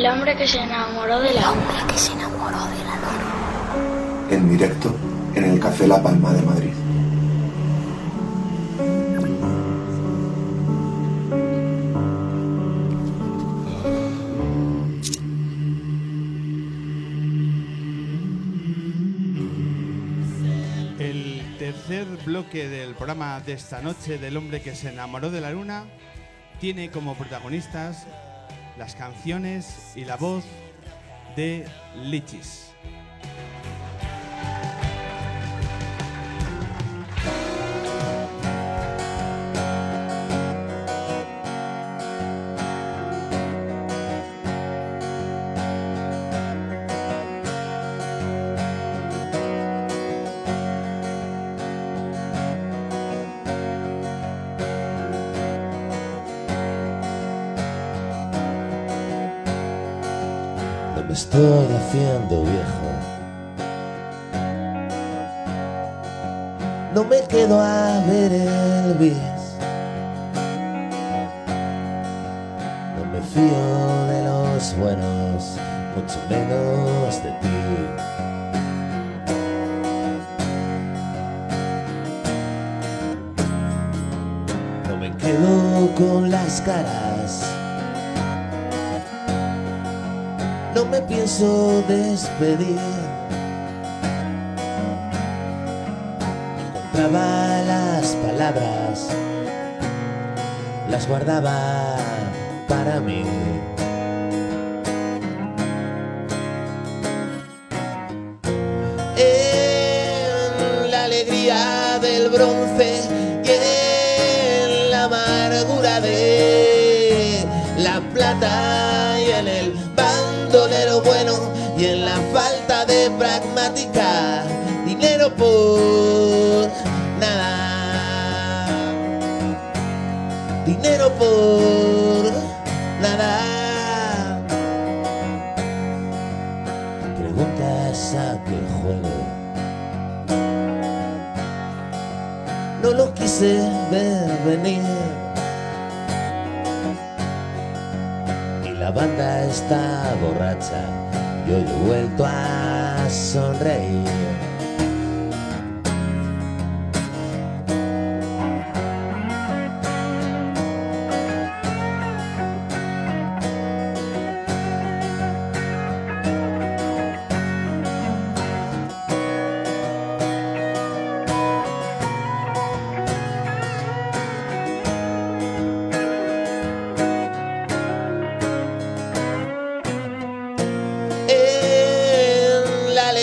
El hombre que se enamoró de la El hombre que se enamoró de la luna. En directo en el Café La Palma de Madrid. El tercer bloque del programa de esta noche del hombre que se enamoró de la luna tiene como protagonistas las canciones y la voz de Lichis. Me estoy haciendo viejo. No me quedo a ver el bis. Despedir. Encontraba las palabras, las guardaba para mí. En la alegría del bronce y en la amargura de la plata y en el bandolero bueno y en la falta de pragmática, dinero por nada, dinero por nada. Preguntas a qué juego. No lo quise ver venir. y la banda está borracha. Yo he vuelto a sonreír.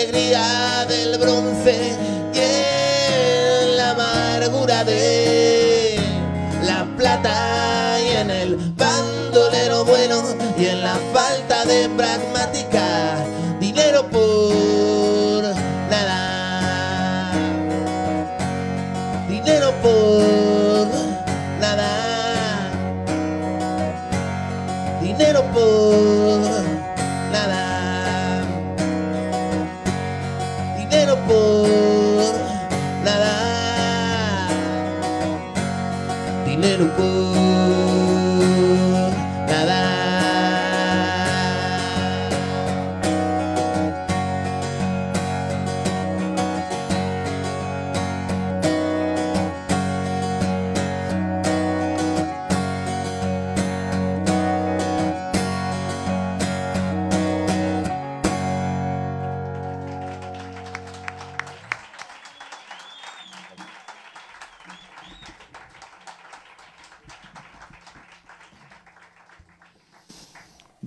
Alegría del bronce y en la amargura de la plata y en el bandolero bueno y en la falta de pragmática,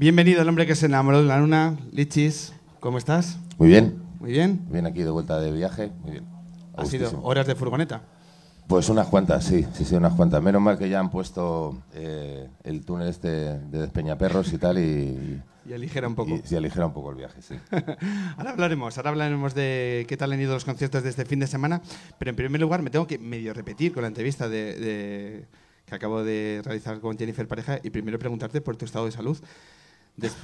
Bienvenido al hombre que se enamoró de la luna, Lichis. ¿Cómo estás? Muy bien, Muy bien. bien aquí de vuelta de viaje, muy bien. Ha sido horas de furgoneta. Pues unas cuantas, sí, sí, sí, unas cuantas. Menos mal que ya han puesto eh, el túnel este de Despeñaperros y tal y, Y aligera un poco. y se aligera un poco el viaje, sí. Ahora hablaremos, ahora hablaremos de qué tal han ido los conciertos de este fin de semana, pero en primer lugar me tengo que medio repetir con la entrevista de, de- que acabo de realizar con Jennifer Pareja y primero preguntarte por tu estado de salud.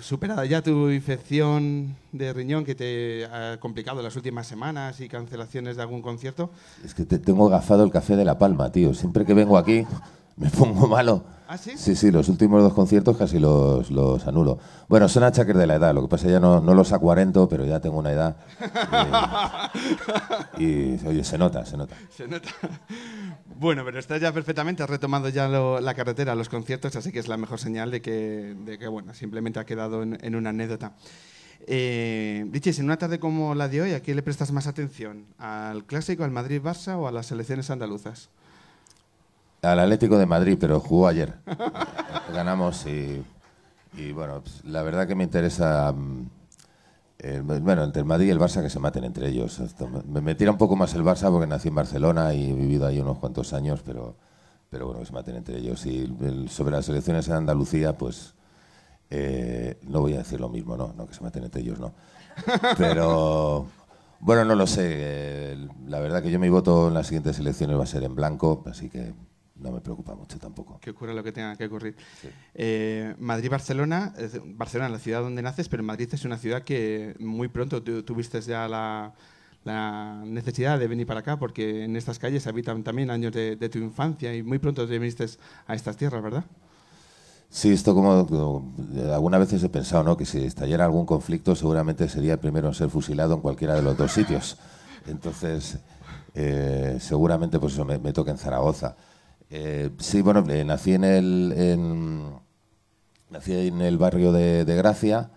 Superada ya tu infección de riñón que te ha complicado las últimas semanas y cancelaciones de algún concierto, Es que te- tengo gafado el café de La Palma, tío. Siempre que vengo aquí me pongo malo. ¿Ah, sí? Sí, sí, los últimos dos conciertos casi los, los anulo. Bueno, son achaques de la edad, lo que pasa es que ya no, no los acuarento, pero ya tengo una edad. Y, y, oye, se nota, se nota. Se nota. Bueno, pero estás ya perfectamente, has retomado ya la carretera, los conciertos, así que es la mejor señal de que, de que bueno, simplemente ha quedado en, una anécdota. Eh, en una tarde como la de hoy, ¿a qué le prestas más atención? ¿Al clásico, al Madrid-Barça o a las selecciones andaluzas? Al Atlético de Madrid, pero jugó ayer. Ganamos y, y, bueno, pues, la verdad que me interesa, mm, bueno, entre el Madrid y el Barça que se maten entre ellos. Me- tira un poco más el Barça porque nací en Barcelona y he vivido ahí unos cuantos años, pero, pero bueno, que se maten entre ellos. Y sobre las elecciones en Andalucía, pues eh, no voy a decir lo mismo, no, no que se maten entre ellos, no. Pero bueno, no lo sé. la verdad que yo mi voto en las siguientes elecciones va a ser en blanco, así que no me preocupa mucho tampoco. Que ocurra lo que tenga que ocurrir. Eh, Madrid-Barcelona, es- Barcelona, la ciudad donde naces, pero Madrid es una ciudad que muy pronto tu- tuviste ya la, la necesidad de venir para acá, porque en estas calles habitan también años de, de tu infancia y muy pronto te viniste a estas tierras, ¿verdad? Sí, esto como, como, eh, algunas veces he pensado, ¿no? Que si estallara algún conflicto seguramente sería el primero en ser fusilado en cualquiera de los dos sitios. Entonces, eh, seguramente pues eso me, me toca en Zaragoza. Eh, sí, bueno, eh, nací en el en, nací en el barrio de, de Gracia.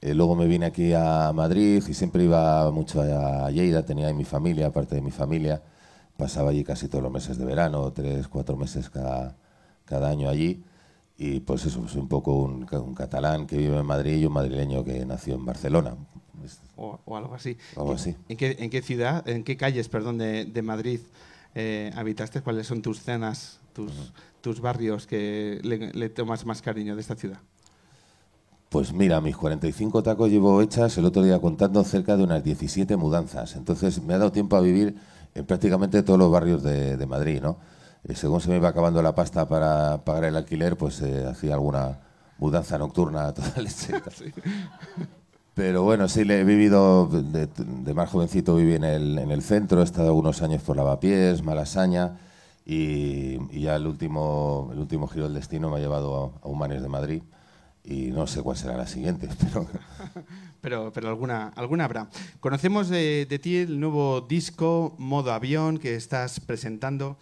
eh, luego me vine aquí a Madrid y siempre iba mucho a, Lleida, tenía ahí mi familia, parte de mi familia. Pasaba allí casi todos los meses de verano, tres, cuatro meses cada, cada año allí. Y pues eso, soy un poco un, ca- un catalán que vive en Madrid y un madrileño que nació en Barcelona. O, o algo así. Algo así. ¿En qué, en qué ciudad, en qué calles, perdón, de, de Madrid eh, habitaste? ¿Cuáles son tus cenas, tus, tus barrios que le, le tomas más cariño de esta ciudad? Pues mira, mis 45 tacos llevo hechas el otro día contando cerca de unas 17 mudanzas. Entonces me ha dado tiempo a vivir en prácticamente todos los barrios de, de Madrid, ¿no? Eh, según se me iba acabando la pasta para pagar el alquiler, pues eh, hacía alguna mudanza nocturna a toda leche. tal. Pero bueno, sí, he vivido, de, de más jovencito viví en el, en el centro, he estado algunos años por Lavapiés, Malasaña, y, y ya el último, el último giro del destino me ha llevado a, a Humanes de Madrid, y no sé cuál será la siguiente, pero Pero, pero alguna, alguna habrá. Conocemos de, de ti el nuevo disco Modo Avión que estás presentando,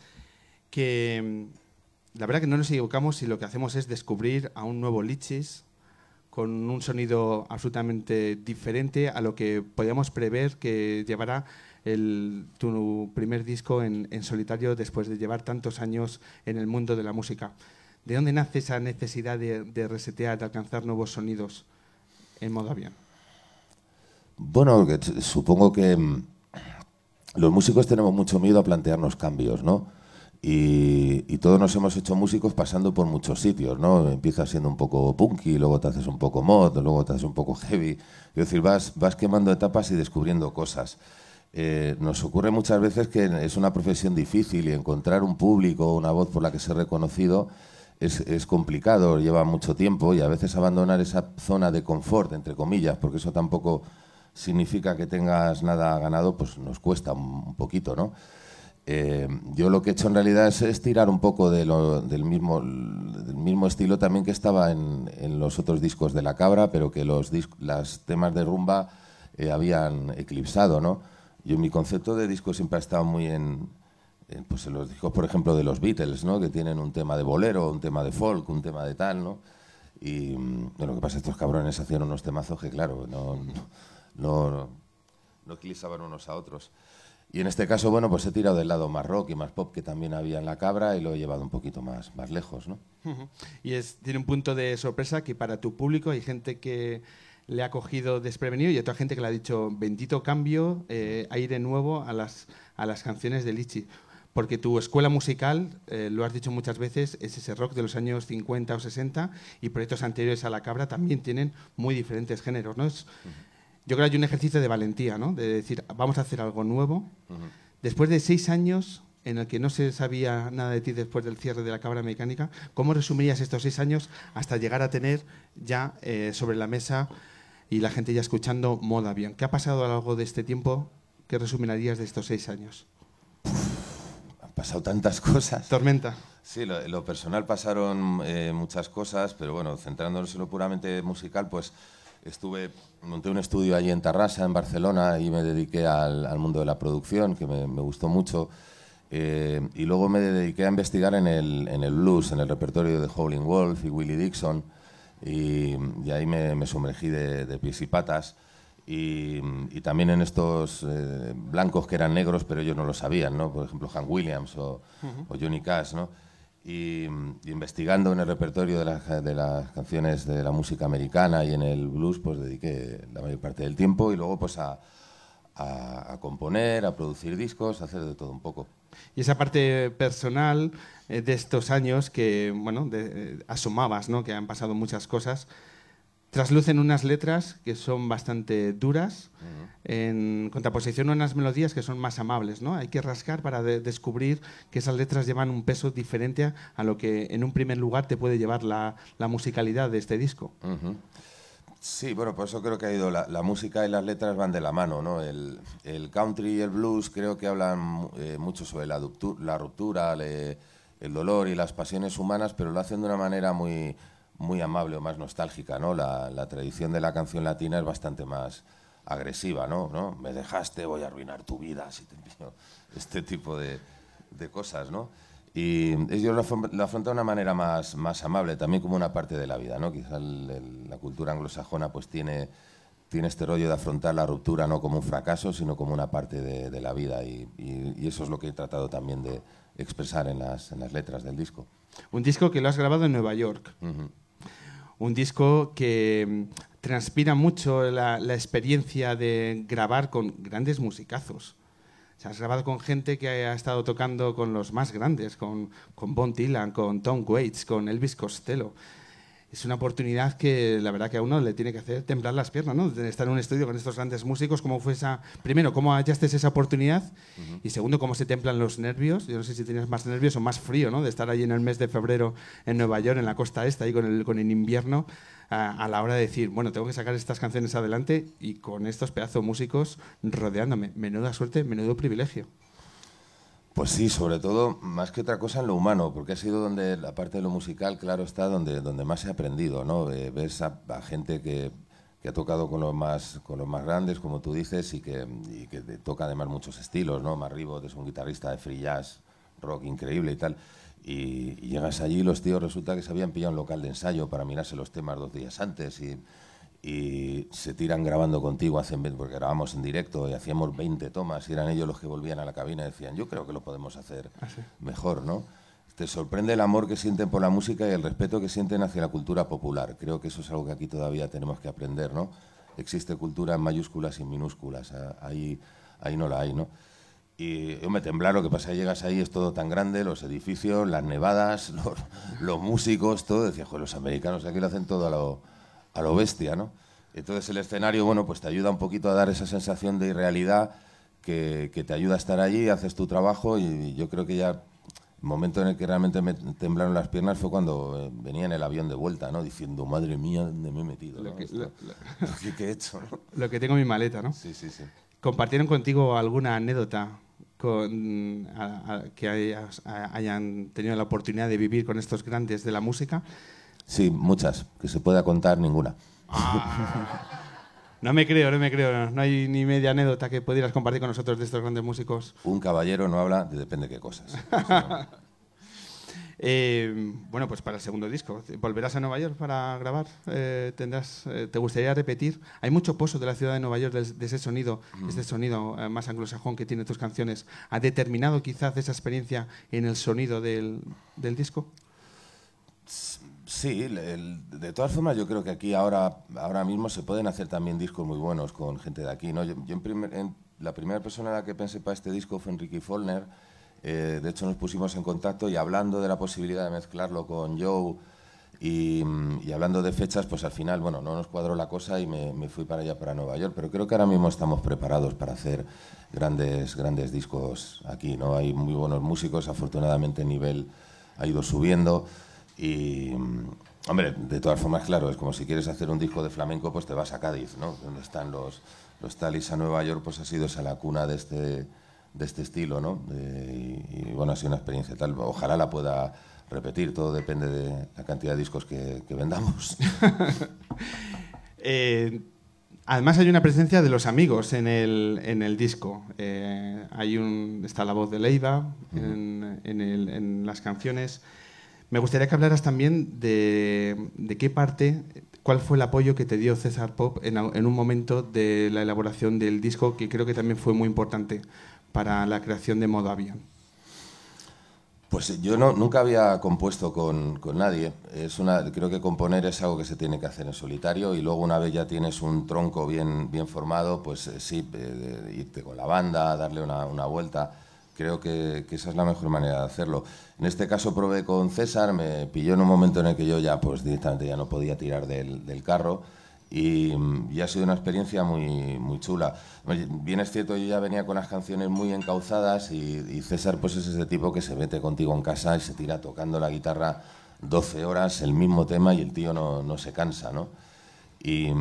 que mm, la verdad que no nos equivocamos si lo que hacemos es descubrir a un nuevo Lichis con un sonido absolutamente diferente a lo que podíamos prever que llevará el, tu primer disco en, solitario después de llevar tantos años en el mundo de la música. ¿De dónde nace esa necesidad de, de resetear, de alcanzar nuevos sonidos en modo avión? Bueno, supongo que mm, los músicos tenemos mucho miedo a plantearnos cambios, ¿no? Y, todos nos hemos hecho músicos pasando por muchos sitios, ¿no? Empiezas siendo un poco punky, luego te haces un poco mod, luego te haces un poco heavy. Es decir, vas, vas quemando etapas y descubriendo cosas. Eh, nos ocurre muchas veces que es una profesión difícil y encontrar un público, una voz por la que ser reconocido es, es complicado, lleva mucho tiempo y a veces abandonar esa zona de confort, entre comillas, porque eso tampoco significa que tengas nada ganado, pues nos cuesta un poquito, ¿no? Eh, yo lo que he hecho en realidad es, tirar un poco de lo- del, mismo, del mismo estilo también que estaba en, los otros discos de La Cabra, pero que los las temas de rumba eh, habían eclipsado, ¿no? Yo mi concepto de disco siempre ha estado muy en, pues en los discos, por ejemplo, de los Beatles, ¿no? Que tienen un tema de bolero, un tema de folk, un tema de tal, ¿no? Y mm, lo que pasa es que estos cabrones hacían unos temazos que, claro, no, no eclipsaban unos a otros. Y en este caso, bueno, pues he tirado del lado más rock y más pop que también había en la cabra y lo he llevado un poquito más, más lejos, ¿no? Y es, tiene un punto de sorpresa que para tu público hay gente que le ha cogido desprevenido y otra gente que le ha dicho bendito cambio, eh, aire nuevo a las, a las canciones de Lichi. Porque tu escuela musical, eh, lo has dicho muchas veces, es ese rock de los años 50 o 60 y proyectos anteriores a La Cabra también tienen muy diferentes géneros. ¿no? Es, yo creo que hay un ejercicio de valentía, ¿no? de decir, vamos a hacer algo nuevo. Después de seis años en el que no se sabía nada de ti después del cierre de la Cabra Mecánica, ¿cómo resumirías estos seis años hasta llegar a tener ya eh, sobre la mesa y la gente ya escuchando Moda Bien? ¿Qué ha pasado a lo largo de este tiempo? ¿Qué resumirías de estos seis años? Han pasado tantas cosas. Tormenta. Sí, lo, lo personal pasaron eh, muchas cosas, pero bueno, centrándonos en lo puramente musical, pues estuve, monté un estudio allí en Tarrasa, en Barcelona, y me dediqué al, al mundo de la producción, que me, me gustó mucho. Eh, y luego me dediqué a investigar en el, en el blues, en el repertorio de Howlin' Wolf y Willie Dixon, y, y ahí me, me sumergí de, de pies y patas. Y, y también en estos eh, blancos que eran negros, pero ellos no lo sabían, ¿no? Por ejemplo, Hank Williams o, o Johnny Cash, ¿no? Y, investigando en el repertorio de, las- de las canciones de la música americana y en el blues, pues dediqué la mayor parte del tiempo y luego pues a, a- a componer, a producir discos, a hacer de todo un poco. Y esa parte personal eh, de estos años que, bueno, de- eh, asomabas, ¿no? Que han pasado muchas cosas. Traslucen unas letras que son bastante duras, en contraposición a unas melodías que son más amables, ¿no? Hay que rascar para de- descubrir que esas letras llevan un peso diferente a, a lo que en un primer lugar te puede llevar la, la musicalidad de este disco. Sí, bueno, por eso creo que ha ido la, la música y las letras van de la mano, ¿no? El, el country y el blues creo que hablan eh, mucho sobre la, la ruptura, le- el dolor y las pasiones humanas, pero lo hacen de una manera muy, muy amable o más nostálgica, ¿no? La, la tradición de la canción latina es bastante más agresiva, ¿no? ¿no? Me dejaste, voy a arruinar tu vida, si te envío este tipo de, de cosas, ¿no? Y ellos lo, lo afrontan de una manera más, más amable, también como una parte de la vida, ¿no? Quizá el- el- la cultura anglosajona pues tiene, tiene este rollo de afrontar la ruptura no como un fracaso, sino como una parte de, de la vida y, y- y eso es lo que he tratado también de expresar en las, en las letras del disco. Un disco que lo has grabado en Nueva York. Ujú. Un disco que mm, transpira mucho la, experiencia de grabar con grandes musicazos. O sea, has grabado con gente que ha estado tocando con los más grandes, con, con Bon Dylan, con Tom Waits, con Elvis Costello. Es una oportunidad que la verdad que a uno le tiene que hacer temblar las piernas, ¿no? De estar en un estudio con estos grandes músicos, ¿cómo fue esa... Primero, ¿cómo hallaste esa oportunidad? Y segundo, ¿cómo se templan los nervios? Yo no sé si tienes más nervios o más frío, ¿no? De estar allí en el mes de febrero en Nueva York, en la costa esta, ahí con el, con el invierno, a, a la hora de decir, bueno, tengo que sacar estas canciones adelante y con estos pedazos músicos rodeándome. Menuda suerte, menudo privilegio. Pues sí, sobre todo, más que otra cosa en lo humano, porque ha sido donde la parte de lo musical, claro, está donde, donde más he aprendido, ¿no? Ves a, gente que, que ha tocado con los más con los más grandes, como tú dices, y que, y que toca además muchos estilos, ¿no? Marribo es un guitarrista de free jazz, rock increíble y tal. Y, y llegas allí y los tíos resulta que se habían pillado un local de ensayo para mirarse los temas dos días antes y, y se tiran grabando contigo, hacen, porque grabamos en directo y hacíamos 20 tomas y eran ellos los que volvían a la cabina y decían, yo creo que lo podemos hacer mejor, ¿no? Te sorprende el amor que sienten por la música y el respeto que sienten hacia la cultura popular. Creo que eso es algo que aquí todavía tenemos que aprender, ¿no? Existe cultura en mayúsculas y en minúsculas, ahí, ahí no la hay, ¿no? Y yo me temblar, lo que pasa llegas ahí, es todo tan grande, los edificios, las nevadas, los, los músicos, todo. Decía, joder, los americanos aquí lo hacen todo a lo, a lo bestia, ¿no? Entonces el escenario, bueno, pues te ayuda un poquito a dar esa sensación de irrealidad que, que te ayuda a estar allí, haces tu trabajo y yo creo que ya el momento en el que realmente me temblaron las piernas fue cuando eh, venía en el avión de vuelta, ¿no? Diciendo, madre mía, ¿dónde me he metido? Lo ¿no? que- Esto- lo- ¿qué- ¿Qué he hecho? no? Lo que tengo en mi maleta, ¿no? Sí, sí, sí. ¿Compartieron contigo alguna anécdota con, a- a- que hayas- a- hayan tenido la oportunidad de vivir con estos grandes de la música? Sí, muchas, que se pueda contar ninguna. No me creo, no me creo. No, No hay ni media anécdota que pudieras compartir con nosotros de estos grandes músicos. Un caballero no habla de depende qué cosas. Eh, bueno, pues para el segundo disco, ¿volverás a Nueva York para grabar? Eh, tendrás, eh, ¿Te gustaría repetir? Hay mucho pozo de la ciudad de Nueva York, de, de ese sonido, ese sonido más anglosajón que tiene tus canciones. ¿Ha determinado quizás esa experiencia en el sonido del, del disco? Sí, de todas formas yo creo que aquí ahora, ahora mismo se pueden hacer también discos muy buenos con gente de aquí. ¿no? Yo, en primer- en- la primera persona a la que pensé para este disco fue Enrique Follner. Eh, de hecho nos pusimos en contacto y hablando de la posibilidad de mezclarlo con Joe y, y hablando de fechas, pues al final, bueno, no nos cuadró la cosa y me, me fui para allá, para Nueva York. Pero creo que ahora mismo estamos preparados para hacer grandes, grandes discos aquí. ¿no? Hay muy buenos músicos, afortunadamente el nivel ha ido subiendo. Y, hombre, de todas formas, claro, es como si quieres hacer un disco de flamenco, pues te vas a Cádiz, ¿no? Donde están los, los talis a Nueva York, pues ha sido esa la cuna de este, de este estilo, ¿no? Eh, y, bueno, ha sido una experiencia tal. Ojalá la pueda repetir, todo depende de la cantidad de discos que, vendamos. Eh, además hay una presencia de los amigos en el, en el disco. Eh, hay un, está la voz de Leiva en, en, las canciones. Me gustaría que hablaras también de, qué parte, cuál fue el apoyo que te dio César Pop en, un momento de la elaboración del disco, que creo que también fue muy importante para la creación de Modo Avión? Pues yo no, nunca había compuesto con, con, nadie. Es una, creo que componer es algo que se tiene que hacer en solitario y luego una vez ya tienes un tronco bien, bien formado, pues eh, sí, eh, irte con la banda, darle una, una vuelta. Creo que, que, esa es la mejor manera de hacerlo. En este caso probé con César, me pilló en un momento en el que yo ya pues directamente ya no podía tirar del, del carro y, ha sido una experiencia muy, muy chula. Bien es cierto, yo ya venía con las canciones muy encauzadas y, César pues es ese tipo que se mete contigo en casa y se tira tocando la guitarra 12 horas, el mismo tema y el tío no, no se cansa, ¿no? Y,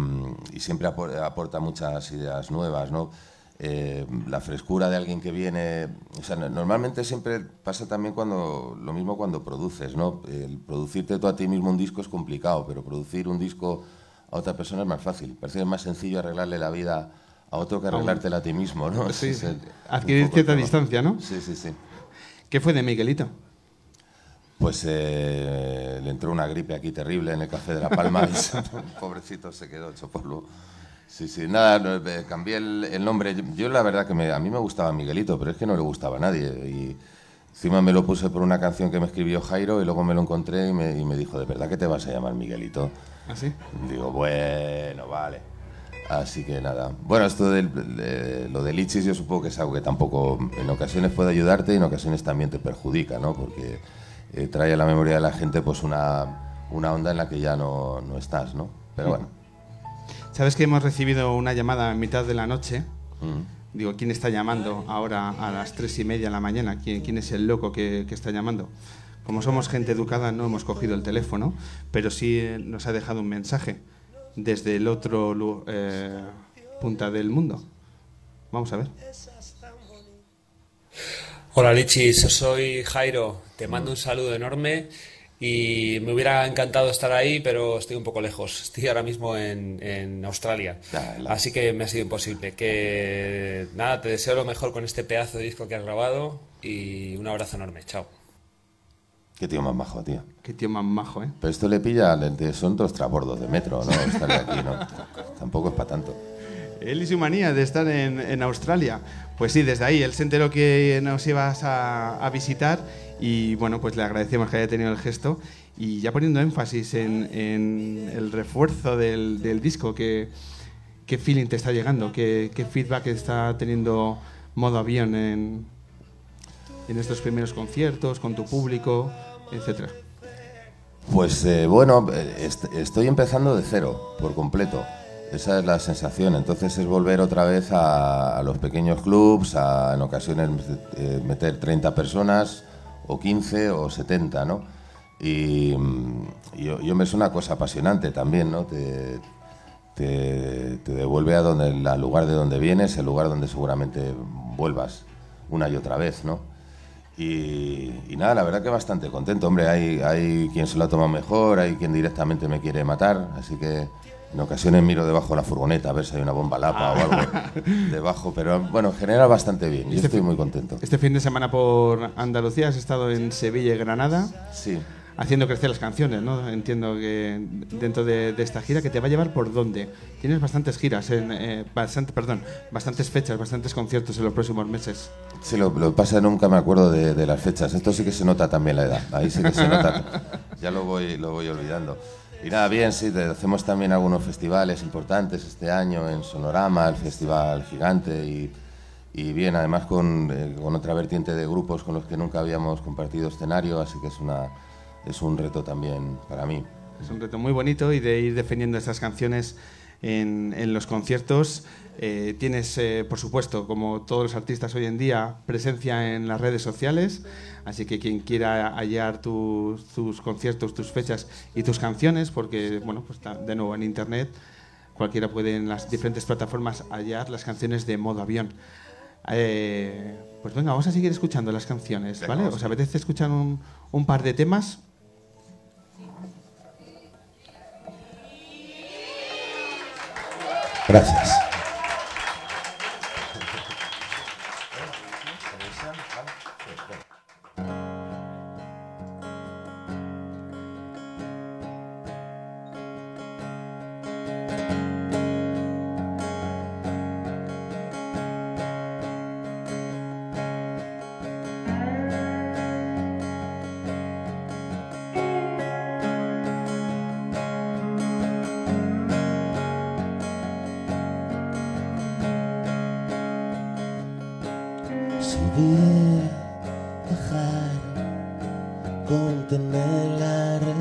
siempre aporta muchas ideas nuevas, ¿no? Eh, la frescura de alguien que viene, o sea, normalmente siempre pasa también cuando, lo mismo cuando produces, ¿no? El producirte tú a ti mismo un disco es complicado, pero producir un disco a otra persona es más fácil. Parece que es más sencillo arreglarle la vida a otro que arreglártela a ti mismo, ¿no? Sí, adquirir cierta distancia, ¿no? Sí, sí, sí. ¿Qué fue de Miguelito? Pues eh, le entró una gripe aquí terrible en el Café de la Palma y pobrecito se quedó hecho polvo. Sí, sí, nada, eh, cambié el, nombre. Yo, la verdad que a mí me gustaba Miguelito, pero es que no le gustaba a nadie. Y encima me lo puse por una canción que me escribió Jairo y luego me lo encontré y me, y me dijo, ¿de verdad que te vas a llamar Miguelito? ¿Así? ¿Ah, Digo, bueno, vale. Así que nada. Bueno, esto de, lo de lichis yo supongo que es algo que tampoco en ocasiones puede ayudarte y en ocasiones también te perjudica, ¿no? Porque eh, trae a la memoria de la gente pues una, una onda en la que ya no, no, estás, ¿no? Pero bueno. ¿Sabes que hemos recibido una llamada a mitad de la noche? Mm. Digo, ¿quién está llamando ahora a las tres y media de la mañana? ¿Quién, quién es el loco que, que está llamando? Como somos gente educada no hemos cogido el teléfono, pero sí eh, nos ha dejado un mensaje desde el otro eh, punta del mundo. Vamos a ver. Hola Lichis, soy Jairo. Te mando un saludo enorme y me hubiera encantado estar ahí, pero estoy un poco lejos. Estoy ahora mismo en, en Australia, así que me ha sido imposible. Que nada, te deseo lo mejor con este pedazo de disco que has grabado y un abrazo enorme. Chao. Qué tío más majo, tío. Qué tío más majo, ¿eh? Pero esto le pilla, son dos trabordos de metro, ¿no? Estar aquí, ¿no? Tampoco es para tanto. Él y su manía de estar en, en, Australia. Pues sí, desde ahí, él se enteró que nos ibas a, a, visitar y bueno, pues le agradecemos que haya tenido el gesto y ya poniendo énfasis en, el refuerzo del, disco, ¿qué, ¿qué, feeling te está llegando? ¿Qué, ¿Qué feedback está teniendo modo avión en, en estos primeros conciertos, con tu público, etcétera? Pues eh, bueno, est estoy empezando de cero, por completo. Esa es la sensación. Entonces es volver otra vez a, a los pequeños clubs, a en ocasiones eh, meter 30 personas, o 15 o 70, ¿no? Y, y yo, me es una cosa apasionante también, ¿no? Te, te, devuelve a donde, al lugar de donde vienes, el lugar donde seguramente vuelvas una y otra vez, ¿no? Y, nada, la verdad que bastante contento. Hombre, hay, hay quien se lo ha tomado mejor, hay quien directamente me quiere matar, así que en ocasiones miro debajo de la furgoneta a ver si hay una bomba lapa o algo debajo, pero bueno, en general bastante bien. Yo este estoy muy contento. Este fin de semana por Andalucía has estado en Sevilla y Granada. Sí haciendo crecer las canciones, ¿no? Entiendo que dentro de, esta gira que te va a llevar por dónde. Tienes bastantes giras, en, eh, bastante, perdón, bastantes fechas, bastantes conciertos en los próximos meses. Sí, lo, lo pasa nunca me acuerdo de, las fechas. Esto sí que se nota también la edad. Ahí sí que se nota. ya lo voy, lo voy olvidando. Y nada, bien, sí, hacemos también algunos festivales importantes este año en Sonorama, el Festival Gigante y, y bien, además con, eh, con otra vertiente de grupos con los que nunca habíamos compartido escenario, así que es una es un reto también para mí. Es un reto muy bonito y de ir defendiendo estas canciones en, en los conciertos. Eh, tienes, eh, por supuesto, como todos los artistas hoy en día, presencia en las redes sociales, así que quien quiera hallar tus, tus conciertos, tus fechas y tus canciones, porque, bueno, pues de nuevo en Internet, cualquiera puede en las diferentes plataformas hallar las canciones de modo avión. Eh, Pues venga, vamos a seguir escuchando las canciones, ¿vale? ¿Os apetece escuchar un, un par de temas? Gracias.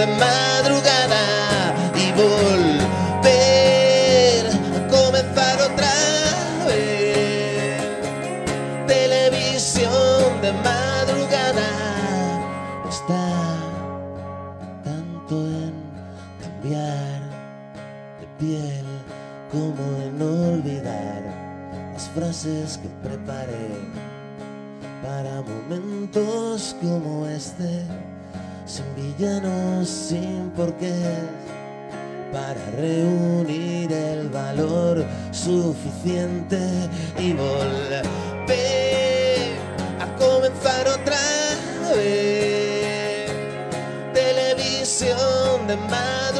de madrugada y volver a comenzar otra vez. Televisión de madrugada. Está que preparé para momentos como este, sin villanos, sin porqué, para reunir el valor suficiente y volver a comenzar otra vez. Televisión de madrugada,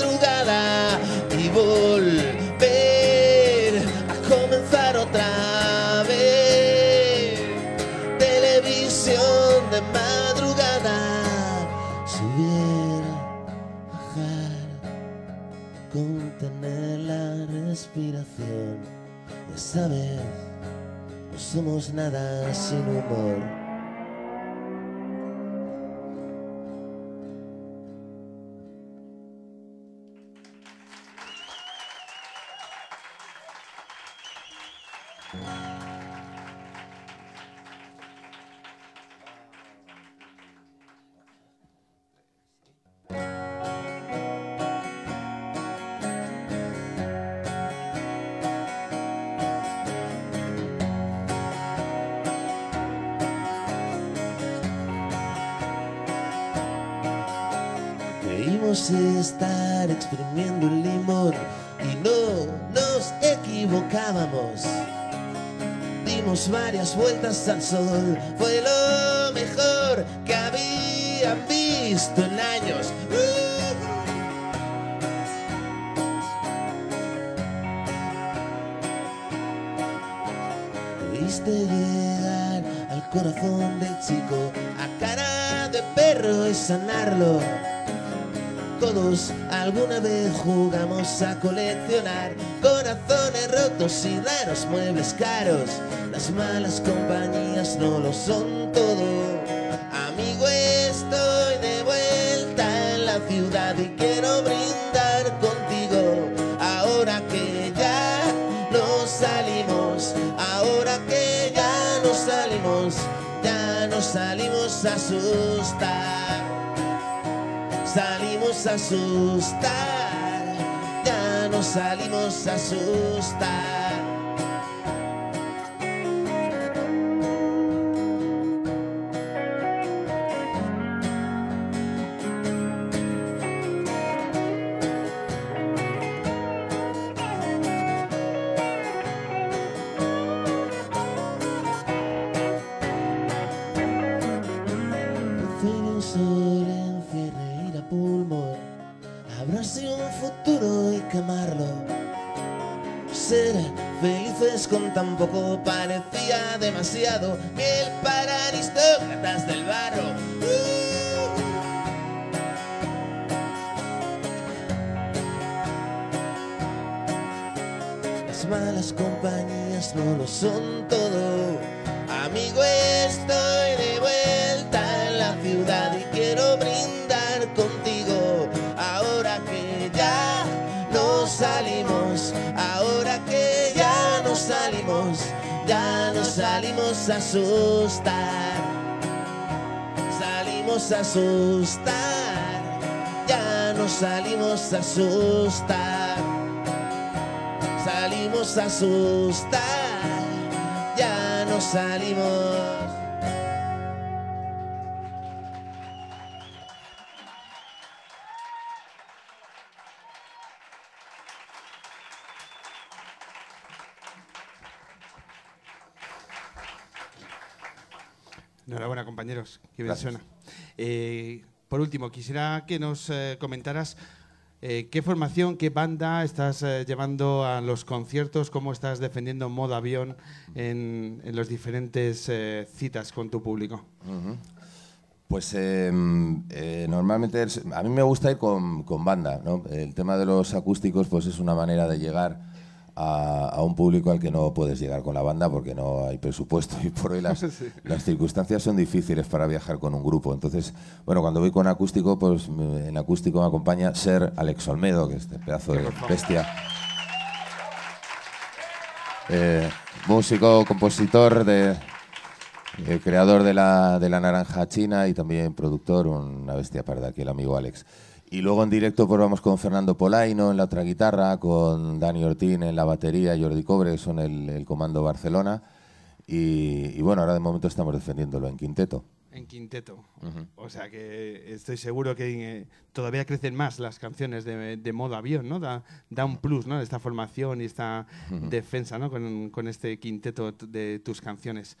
Vez no somos nada sin humor. Estar exprimiendo el limón y no nos equivocábamos. Dimos varias vueltas al sol, fue lo mejor que habían visto en años. Pudiste llegar al corazón del chico a cara de perro y sanarlo alguna vez jugamos a coleccionar corazones rotos y raros muebles caros. Las malas compañías no lo son todo. Amigo, estoy de vuelta en la ciudad y quiero brindar contigo. Ahora que ya nos salimos, ahora que ya nos salimos, ya nos salimos a asustar salimos a asustar, ya no salimos a asustar. Con tan poco parecía demasiado el para aristócratas del barro. Las malas compañías no lo son todo. Salimos a asustar. Salimos a asustar, ya no salimos a asustar. Salimos a asustar, ya no salimos. Enhorabuena, compañeros. Qué bien suena. Eh, por último, quisiera que nos eh, comentaras eh, qué formación, qué banda estás llevando a los conciertos, cómo estás defendiendo modo avión en, en los diferentes citas con tu público. Pues eh, normalmente a mí me gusta ir con, con banda, ¿no? El tema de los acústicos pues es una manera de llegar a, a un público al que no puedes llegar con la banda porque no hay presupuesto y por hoy las, las circunstancias son difíciles para viajar con un grupo. Entonces, bueno, cuando voy con acústico, pues en acústico me acompaña Ser Alex Olmedo, que es este pedazo de bestia. Eh, músico, compositor de, el creador de la, de la naranja china y también productor, una bestia parda aquí, el amigo Alex. Y luego en directo pues vamos con Fernando Polaino en la otra guitarra, con Dani Ortín en la batería, Jordi Cobre, que son el, el comando Barcelona. Y, y bueno, ahora de momento estamos defendiéndolo en quinteto. En quinteto. O sea que estoy seguro que eh, todavía crecen más las canciones de, de modo avión, ¿no? Da, da un plus, ¿no? Esta formación y esta defensa, ¿no? Con, con este quinteto de tus canciones.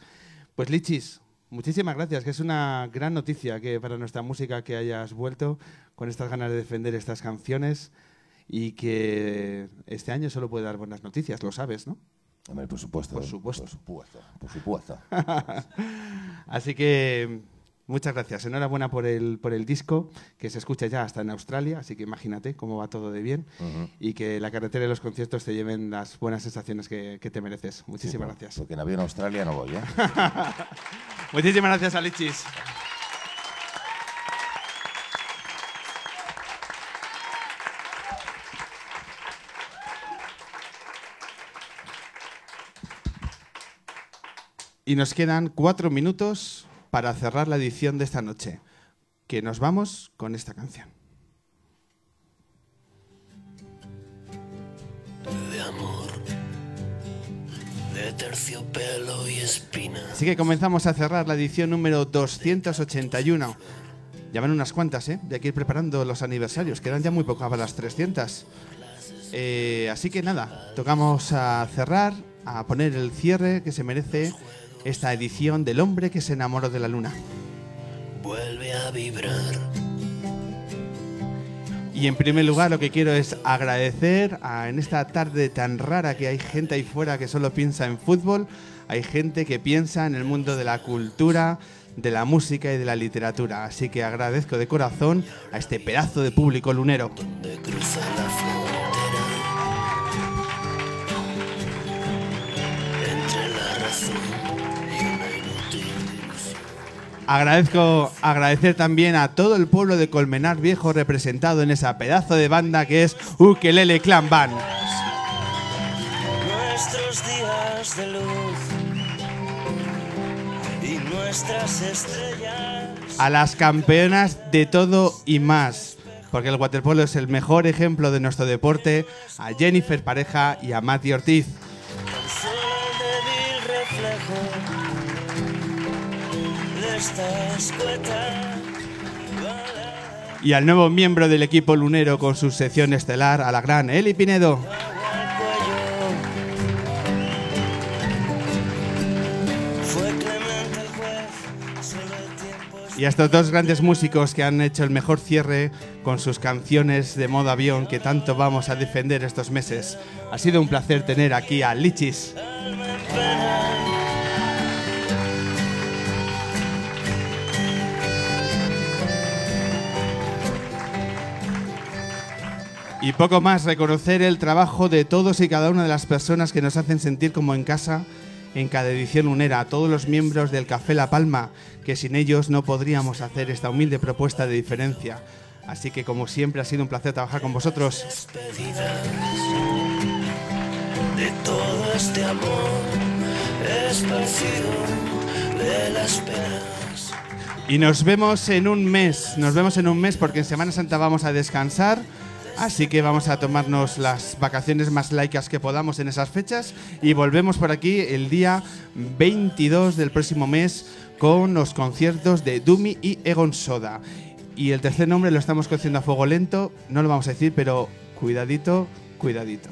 Pues Lichis, muchísimas gracias, que es una gran noticia que para nuestra música que hayas vuelto con estas ganas de defender estas canciones y que este año solo puede dar buenas noticias, lo sabes, ¿no? Hombre, por supuesto. Por supuesto. Por supuesto. Por supuesto. Así que muchas gracias. Enhorabuena por el, por el disco, que se escucha ya hasta en Australia, así que imagínate cómo va todo de bien y que la carretera y los conciertos te lleven las buenas sensaciones que, que te mereces. Muchísimas Sí, por- gracias. Porque en avión a Australia no voy, ¿eh? Muchísimas gracias, Alichis. Y nos quedan cuatro minutos para cerrar la edición de esta noche, que nos vamos con esta canción. de amor, de terciopelo y espina. Así que comenzamos a cerrar la edición número 281. Ya van unas cuantas, ¿eh? De aquí ir preparando los aniversarios. Quedan ya muy pocas para las 300. Eh, así que nada, tocamos a cerrar, a poner el cierre que se merece esta edición del hombre que se enamoró de la luna. Vuelve a vibrar. Y en primer lugar lo que quiero es agradecer a, en esta tarde tan rara que hay gente ahí fuera que solo piensa en fútbol, hay gente que piensa en el mundo de la cultura, de la música y de la literatura. Así que agradezco de corazón a este pedazo de público lunero. cruza la Agradezco agradecer también a todo el pueblo de Colmenar Viejo representado en esa pedazo de banda que es Ukelele Clan Band. Nuestros días de luz y nuestras estrellas. a las campeonas de todo y más. porque el waterpolo es el mejor ejemplo de nuestro deporte, a Jennifer Pareja y a Mati Ortiz. Y al nuevo miembro del equipo lunero con su sección estelar, a la gran Eli Pinedo. Y a estos dos grandes músicos que han hecho el mejor cierre con sus canciones de modo avión que tanto vamos a defender estos meses. Ha sido un placer tener aquí a Lichis. Y poco más, reconocer el trabajo de todos y cada una de las personas que nos hacen sentir como en casa en cada edición lunera, a todos los miembros del Café La Palma, que sin ellos no podríamos hacer esta humilde propuesta de diferencia. Así que como siempre ha sido un placer trabajar con vosotros. De todo este amor de las Y nos vemos en un mes, nos vemos en un mes porque en Semana Santa vamos a descansar Así que vamos a tomarnos las vacaciones más laicas que podamos en esas fechas y volvemos por aquí el día 22 del próximo mes con los conciertos de Dumi y Egon Soda. Y el tercer nombre lo estamos cociendo a fuego lento, no lo vamos a decir, pero cuidadito, cuidadito.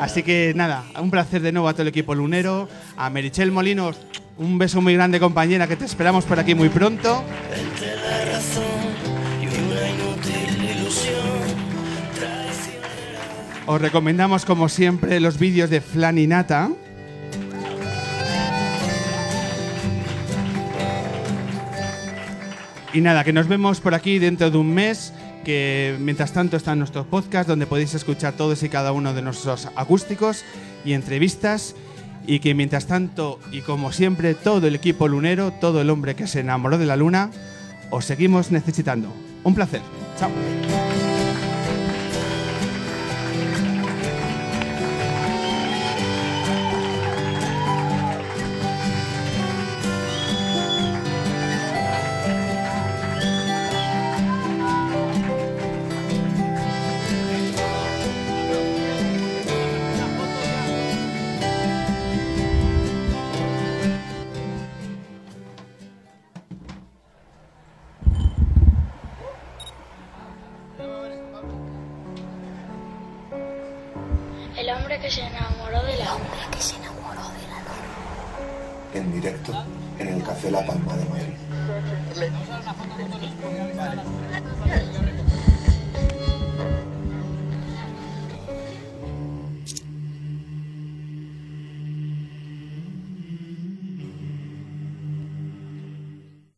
Así que nada, un placer de nuevo a todo el equipo lunero, a Merichel Molinos, un beso muy grande compañera que te esperamos por aquí muy pronto. Os recomendamos, como siempre, los vídeos de Flan y Nata. Y nada, que nos vemos por aquí dentro de un mes, que mientras tanto están nuestros podcasts donde podéis escuchar todos y cada uno de nuestros acústicos y entrevistas. Y que mientras tanto, y como siempre, todo el equipo lunero, todo el hombre que se enamoró de la luna, os seguimos necesitando. Un placer. Chao.